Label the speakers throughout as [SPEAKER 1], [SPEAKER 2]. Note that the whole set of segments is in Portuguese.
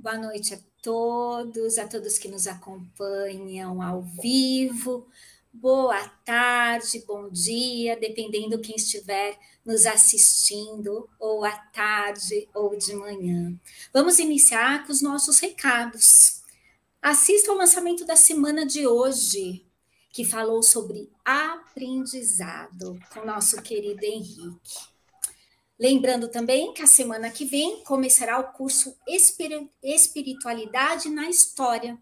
[SPEAKER 1] Boa noite a todos, a todos que nos acompanham ao vivo. Boa tarde, bom dia, dependendo quem estiver nos assistindo, ou à tarde ou de manhã. Vamos iniciar com os nossos recados. Assista ao lançamento da semana de hoje, que falou sobre aprendizado, com nosso querido Henrique. Lembrando também que a semana que vem começará o curso Espiritualidade na História,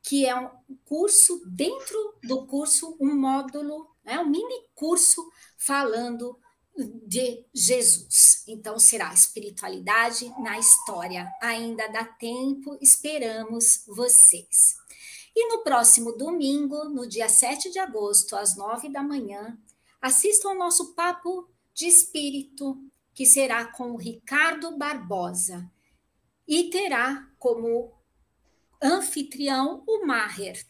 [SPEAKER 1] que é um curso dentro do curso, um módulo, né, um mini curso falando de Jesus. Então será Espiritualidade na História. Ainda dá tempo, esperamos vocês. E no próximo domingo, no dia 7 de agosto, às 9 da manhã, assistam ao nosso papo de espírito que será com o Ricardo Barbosa e terá como anfitrião o Maher.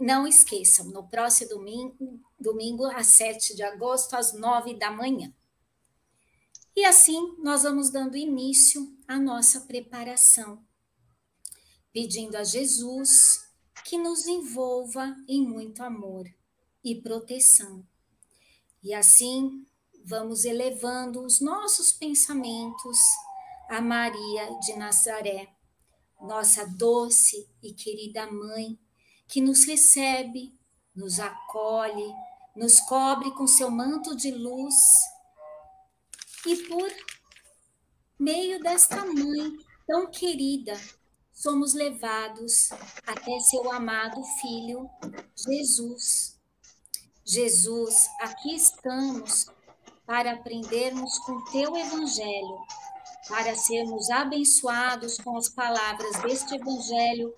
[SPEAKER 1] Não esqueçam, no próximo domingo, domingo, às 7 de agosto, às 9 da manhã. E assim nós vamos dando início à nossa preparação, pedindo a Jesus que nos envolva em muito amor e proteção. E assim vamos elevando os nossos pensamentos a Maria de Nazaré, nossa doce e querida mãe, que nos recebe, nos acolhe, nos cobre com seu manto de luz. E por meio desta mãe tão querida, somos levados até seu amado filho, Jesus. Jesus, aqui estamos para aprendermos com teu evangelho, para sermos abençoados com as palavras deste evangelho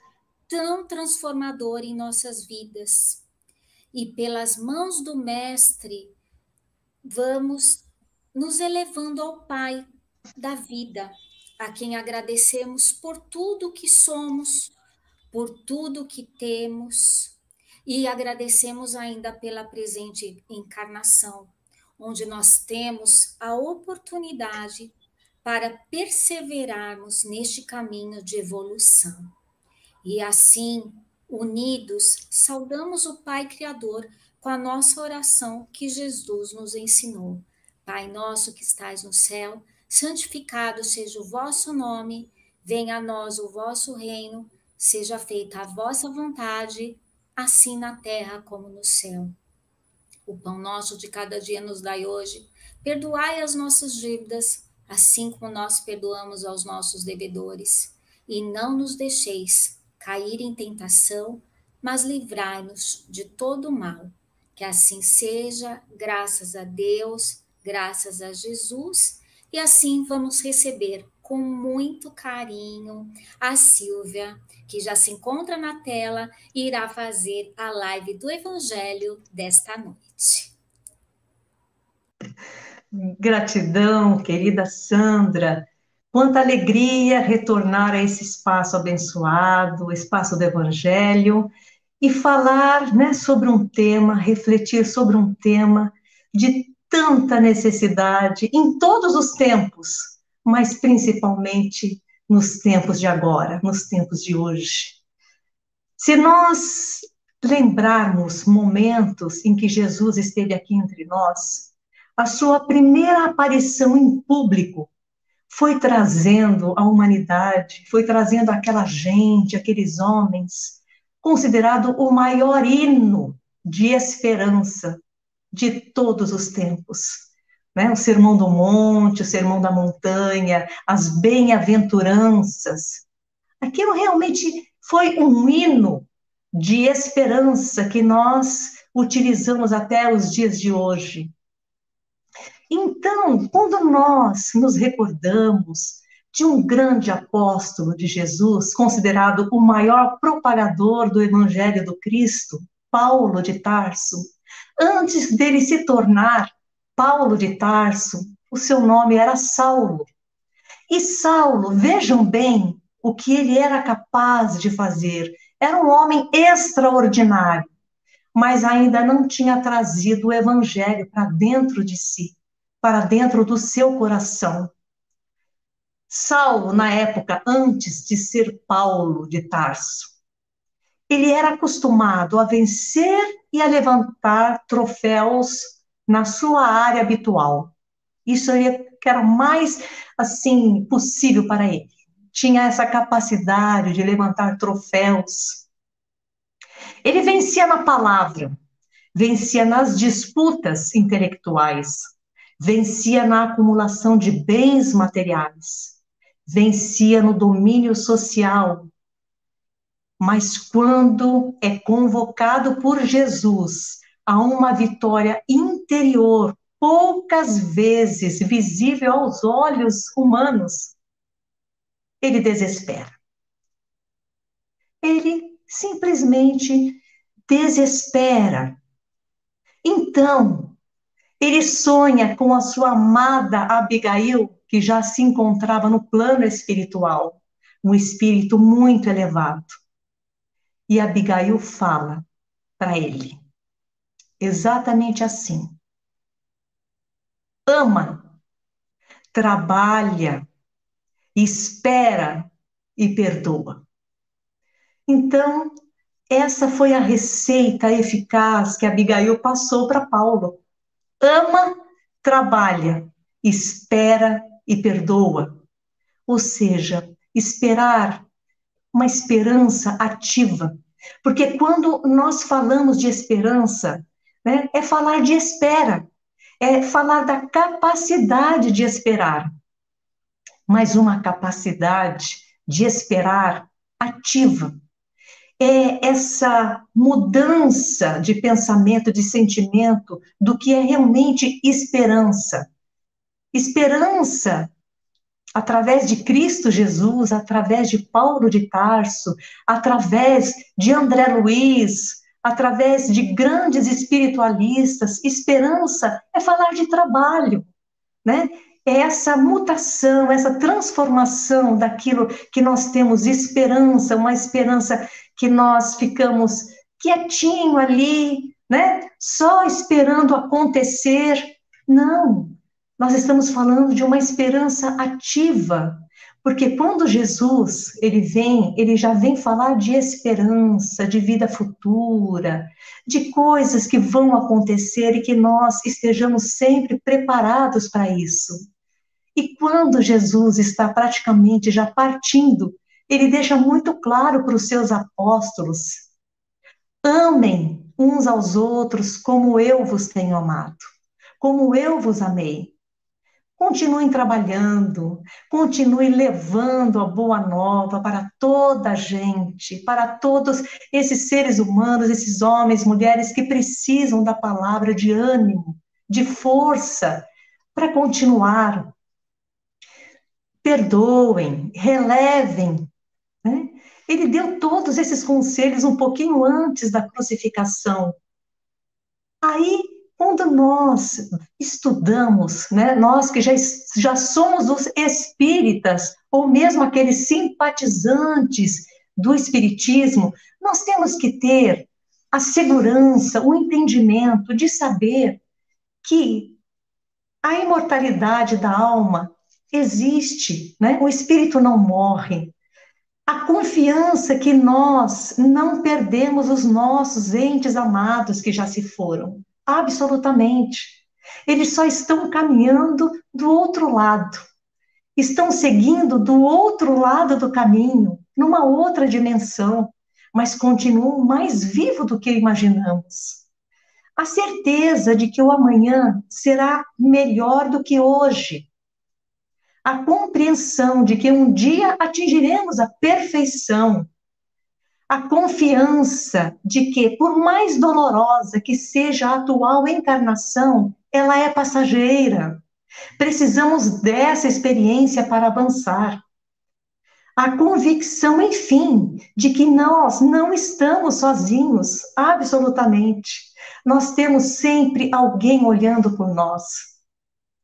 [SPEAKER 1] tão transformador em nossas vidas. E pelas mãos do Mestre, vamos nos elevando ao Pai da vida, a quem agradecemos por tudo que somos, por tudo que temos, e agradecemos ainda pela presente encarnação onde nós temos a oportunidade para perseverarmos neste caminho de evolução. E assim, unidos, saudamos o Pai Criador com a nossa oração que Jesus nos ensinou. Pai nosso que estais no céu, santificado seja o vosso nome, venha a nós o vosso reino, seja feita a vossa vontade, assim na terra como no céu. O pão nosso de cada dia nos dai hoje. Perdoai as nossas dívidas, assim como nós perdoamos aos nossos devedores. E não nos deixeis cair em tentação, mas livrai-nos de todo mal. Que assim seja, graças a Deus, graças a Jesus, e assim vamos receber com muito carinho a Silvia, que já se encontra na tela e irá fazer a live do Evangelho desta noite.
[SPEAKER 2] Gratidão, querida Sandra. Quanta alegria retornar a esse espaço abençoado, o espaço do Evangelho, e falar né, sobre um tema, refletir sobre um tema de tanta necessidade em todos os tempos, mas principalmente nos tempos de agora, nos tempos de hoje. Se nós lembrarmos momentos em que Jesus esteve aqui entre nós, a sua primeira aparição em público foi trazendo a humanidade, foi trazendo aquela gente, aqueles homens, considerado o maior hino de esperança de todos os tempos. Né? O Sermão do Monte, o Sermão da Montanha, as bem-aventuranças. Aquilo realmente foi um hino de esperança que nós utilizamos até os dias de hoje. Então, quando nós nos recordamos de um grande apóstolo de Jesus, considerado o maior propagador do Evangelho do Cristo, Paulo de Tarso, antes dele se tornar Paulo de Tarso, o seu nome era Saulo. E Saulo, vejam bem o que ele era capaz de fazer. Era um homem extraordinário, mas ainda não tinha trazido o evangelho para dentro de si, para dentro do seu coração. Saulo, na época antes de ser Paulo de Tarso, ele era acostumado a vencer e a levantar troféus na sua área habitual. Isso era mais assim possível para ele. Tinha essa capacidade de levantar troféus. Ele vencia na palavra, vencia nas disputas intelectuais, vencia na acumulação de bens materiais, vencia no domínio social. Mas quando é convocado por Jesus a uma vitória interior, poucas vezes visível aos olhos humanos, ele desespera. Ele simplesmente desespera. Então, ele sonha com a sua amada Abigail, que já se encontrava no plano espiritual, um espírito muito elevado. E Abigail fala para ele, exatamente assim: ama, trabalha, espera e perdoa. Então, essa foi a receita eficaz que Abigail passou para Paulo. Ama, trabalha, espera e perdoa. Ou seja, esperar uma esperança ativa. Porque quando nós falamos de esperança, né, é falar de espera, é falar da capacidade de esperar. Mas uma capacidade de esperar ativa é essa mudança de pensamento, de sentimento, do que é realmente esperança. Esperança, através de Cristo Jesus, através de Paulo de Tarso, através de André Luiz, através de grandes espiritualistas, esperança é falar de trabalho, né? Essa mutação, essa transformação daquilo que nós temos esperança, uma esperança que nós ficamos quietinho ali, né? Só esperando acontecer. Não. Nós estamos falando de uma esperança ativa, porque quando Jesus, ele vem, ele já vem falar de esperança, de vida futura, de coisas que vão acontecer e que nós estejamos sempre preparados para isso. E quando Jesus está praticamente já partindo ele deixa muito claro para os seus apóstolos: amem uns aos outros como eu vos tenho amado, como eu vos amei. Continuem trabalhando, continuem levando a boa nova para toda a gente, para todos esses seres humanos, esses homens, mulheres que precisam da palavra de ânimo, de força para continuar. Perdoem, relevem né? Ele deu todos esses conselhos um pouquinho antes da crucificação. Aí, quando nós estudamos, né, nós que já, já somos os espíritas, ou mesmo aqueles simpatizantes do espiritismo, nós temos que ter a segurança, o entendimento de saber que a imortalidade da alma existe, né? O espírito não morre a confiança que nós não perdemos os nossos entes amados que já se foram. Absolutamente. Eles só estão caminhando do outro lado. Estão seguindo do outro lado do caminho, numa outra dimensão, mas continuam mais vivos do que imaginamos. A certeza de que o amanhã será melhor do que hoje a compreensão de que um dia atingiremos a perfeição, a confiança de que, por mais dolorosa que seja a atual encarnação, ela é passageira. Precisamos dessa experiência para avançar. A convicção, enfim, de que nós não estamos sozinhos, absolutamente. Nós temos sempre alguém olhando por nós.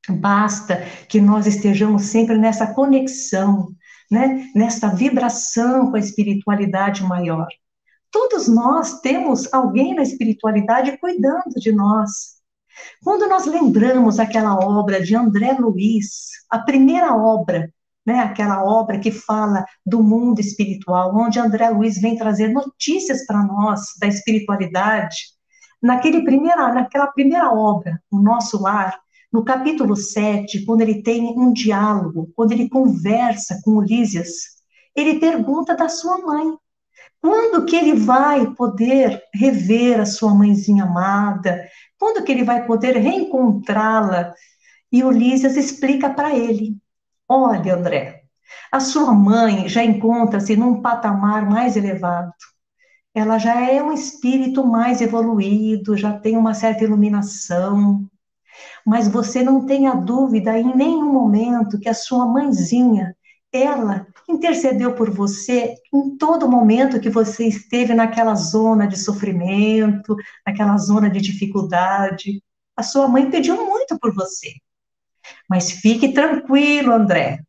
[SPEAKER 2] Basta que nós estejamos sempre nessa conexão, né? nessa vibração com a espiritualidade maior. Todos nós temos alguém na espiritualidade cuidando de nós. Quando nós lembramos aquela obra de André Luiz, a primeira obra né, aquela obra que fala do mundo espiritual, onde André Luiz vem trazer notícias para nós da espiritualidade, naquele primeira, naquela primeira obra, O Nosso Lar, no capítulo 7, quando ele tem um diálogo, quando ele conversa com Ulisses, ele pergunta da sua mãe. Quando que ele vai poder rever a sua mãezinha amada? Quando que ele vai poder reencontrá-la? E Ulisses explica para ele Olha, André, a sua mãe já encontra-se num patamar mais elevado. Ela já é um espírito mais evoluído, já tem uma certa iluminação. Mas você não tenha dúvida em nenhum momento que a sua mãezinha, ela intercedeu por você em todo momento que você esteve naquela zona de sofrimento, naquela zona de dificuldade. A sua mãe pediu muito por você. Mas fique tranquilo, André,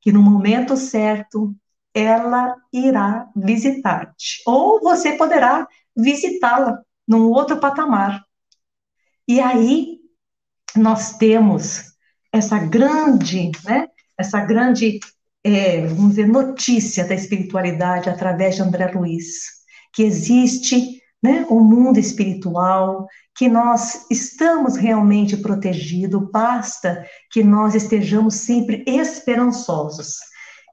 [SPEAKER 2] que no momento certo ela irá visitar-te. Ou você poderá visitá-la num outro patamar. E aí nós temos essa grande, né, essa grande, é, vamos dizer, notícia da espiritualidade através de André Luiz, que existe né, o mundo espiritual, que nós estamos realmente protegidos, basta que nós estejamos sempre esperançosos.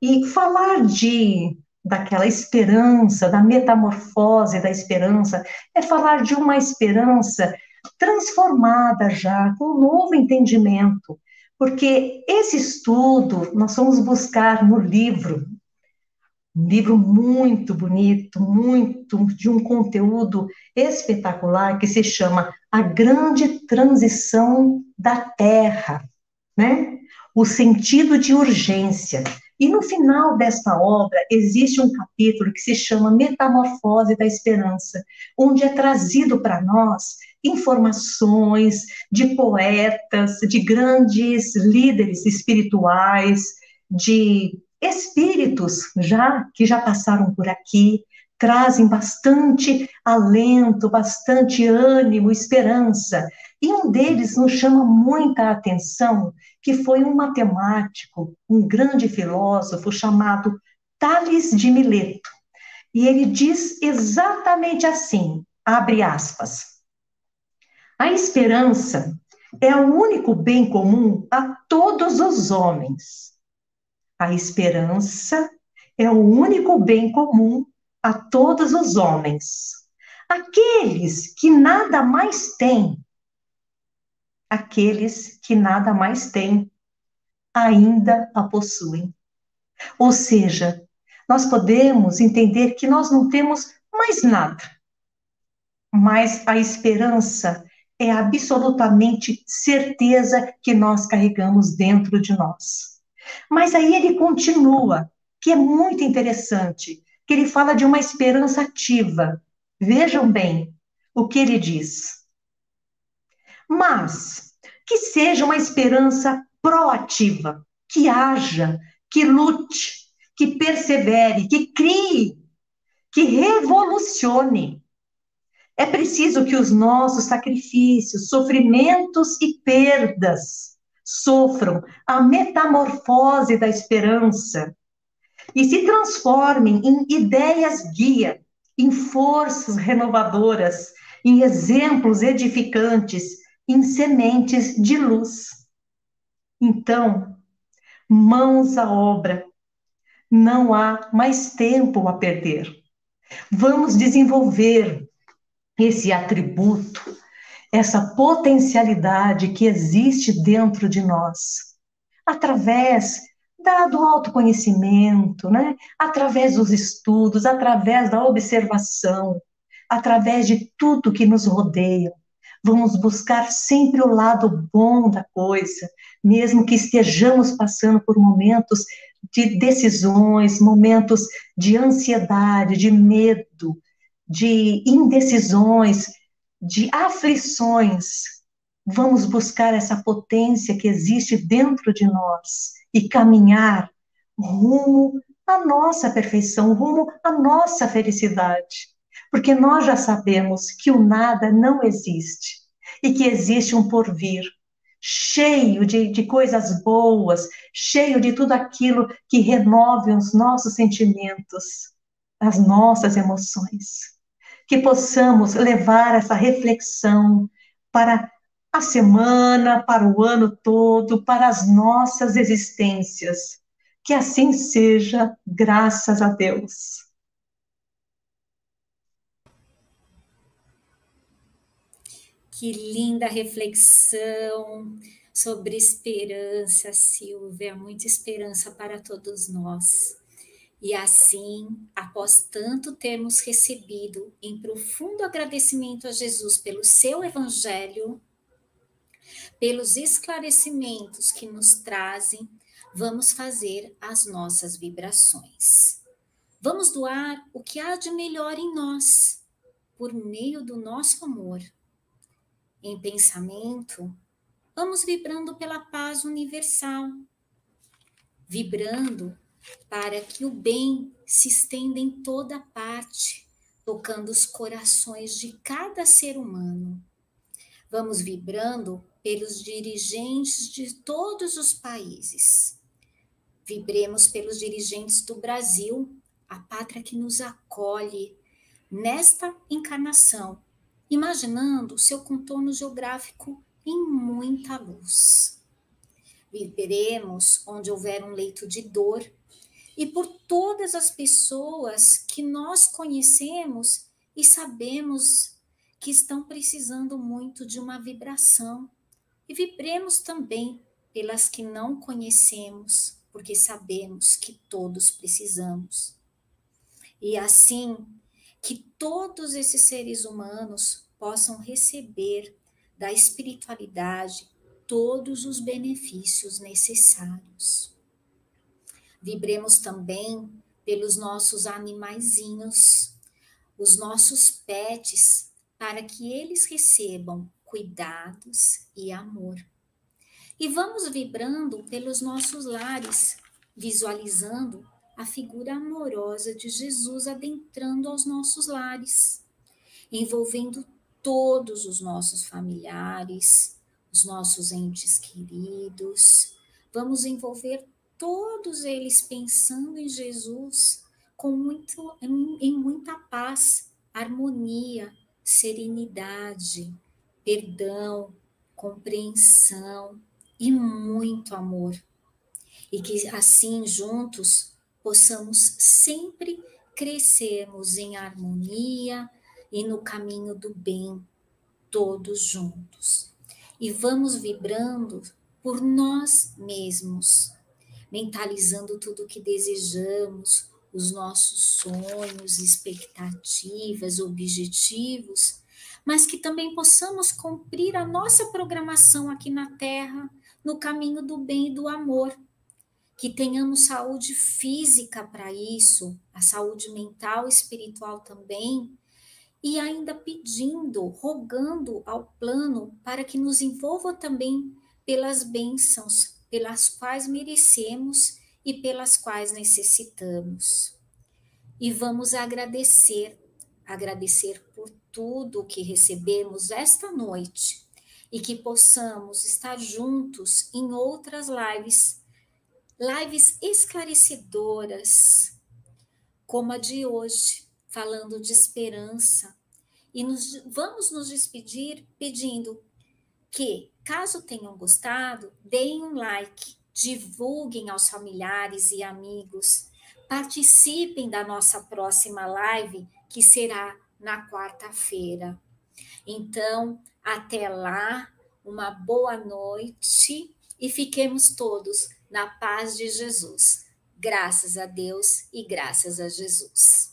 [SPEAKER 2] E falar de daquela esperança, da metamorfose da esperança, é falar de uma esperança transformada já, com um novo entendimento. Porque esse estudo nós vamos buscar no livro um livro muito bonito, muito de um conteúdo espetacular que se chama A Grande Transição da Terra, né? O sentido de urgência. E no final desta obra existe um capítulo que se chama Metamorfose da Esperança, onde é trazido para nós informações de poetas, de grandes líderes espirituais, de espíritos já que já passaram por aqui, trazem bastante alento, bastante ânimo, esperança. E um deles nos chama muita atenção, que foi um matemático, um grande filósofo chamado Tales de Mileto. E ele diz exatamente assim, abre aspas: A esperança é o único bem comum a todos os homens a esperança é o único bem comum a todos os homens. Aqueles que nada mais têm, aqueles que nada mais têm, ainda a possuem. Ou seja, nós podemos entender que nós não temos mais nada, mas a esperança é absolutamente certeza que nós carregamos dentro de nós. Mas aí ele continua, que é muito interessante, que ele fala de uma esperança ativa. Vejam bem o que ele diz. Mas que seja uma esperança proativa, que haja, que lute, que persevere, que crie, que revolucione. É preciso que os nossos sacrifícios, sofrimentos e perdas sofram a metamorfose da esperança e se transformem em ideias guia, em forças renovadoras, em exemplos edificantes, em sementes de luz. Então, mãos à obra, não há mais tempo a perder. Vamos desenvolver esse atributo essa potencialidade que existe dentro de nós, através da, do autoconhecimento, né? através dos estudos, através da observação, através de tudo que nos rodeia. Vamos buscar sempre o lado bom da coisa, mesmo que estejamos passando por momentos de decisões, momentos de ansiedade, de medo, de indecisões, de aflições, vamos buscar essa potência que existe dentro de nós e caminhar rumo à nossa perfeição, rumo à nossa felicidade. Porque nós já sabemos que o nada não existe e que existe um porvir, cheio de, de coisas boas, cheio de tudo aquilo que renove os nossos sentimentos, as nossas emoções. Que possamos levar essa reflexão para a semana, para o ano todo, para as nossas existências. Que assim seja, graças a Deus.
[SPEAKER 1] Que linda reflexão sobre esperança, Silvia, muita esperança para todos nós. E assim, após tanto termos recebido em profundo agradecimento a Jesus pelo seu evangelho, pelos esclarecimentos que nos trazem, vamos fazer as nossas vibrações. Vamos doar o que há de melhor em nós, por meio do nosso amor em pensamento, vamos vibrando pela paz universal, vibrando para que o bem se estenda em toda parte, tocando os corações de cada ser humano. Vamos vibrando pelos dirigentes de todos os países. Vibremos pelos dirigentes do Brasil, a pátria que nos acolhe nesta encarnação imaginando seu contorno geográfico em muita luz. Viveremos onde houver um leito de dor e por todas as pessoas que nós conhecemos e sabemos que estão precisando muito de uma vibração. E vibremos também pelas que não conhecemos, porque sabemos que todos precisamos. E assim, que todos esses seres humanos possam receber da espiritualidade todos os benefícios necessários. Vibremos também pelos nossos animaizinhos, os nossos pets, para que eles recebam cuidados e amor. E vamos vibrando pelos nossos lares, visualizando a figura amorosa de Jesus adentrando aos nossos lares, envolvendo todos os nossos familiares, os nossos entes queridos. Vamos envolver todos eles pensando em Jesus com muito em, em muita paz, harmonia, serenidade, perdão, compreensão e muito amor. E que assim juntos possamos sempre crescermos em harmonia e no caminho do bem, todos juntos. E vamos vibrando por nós mesmos, mentalizando tudo o que desejamos, os nossos sonhos, expectativas, objetivos, mas que também possamos cumprir a nossa programação aqui na Terra, no caminho do bem e do amor. Que tenhamos saúde física para isso, a saúde mental e espiritual também, e ainda pedindo, rogando ao plano para que nos envolva também pelas bênçãos pelas quais merecemos e pelas quais necessitamos. E vamos agradecer, agradecer por tudo que recebemos esta noite e que possamos estar juntos em outras lives lives esclarecedoras, como a de hoje, falando de esperança. E nos, vamos nos despedir pedindo que, caso tenham gostado, deem um like, divulguem aos familiares e amigos, participem da nossa próxima live, que será na quarta-feira. Então, até lá, uma boa noite e fiquemos todos na paz de Jesus. Graças a Deus e graças a Jesus.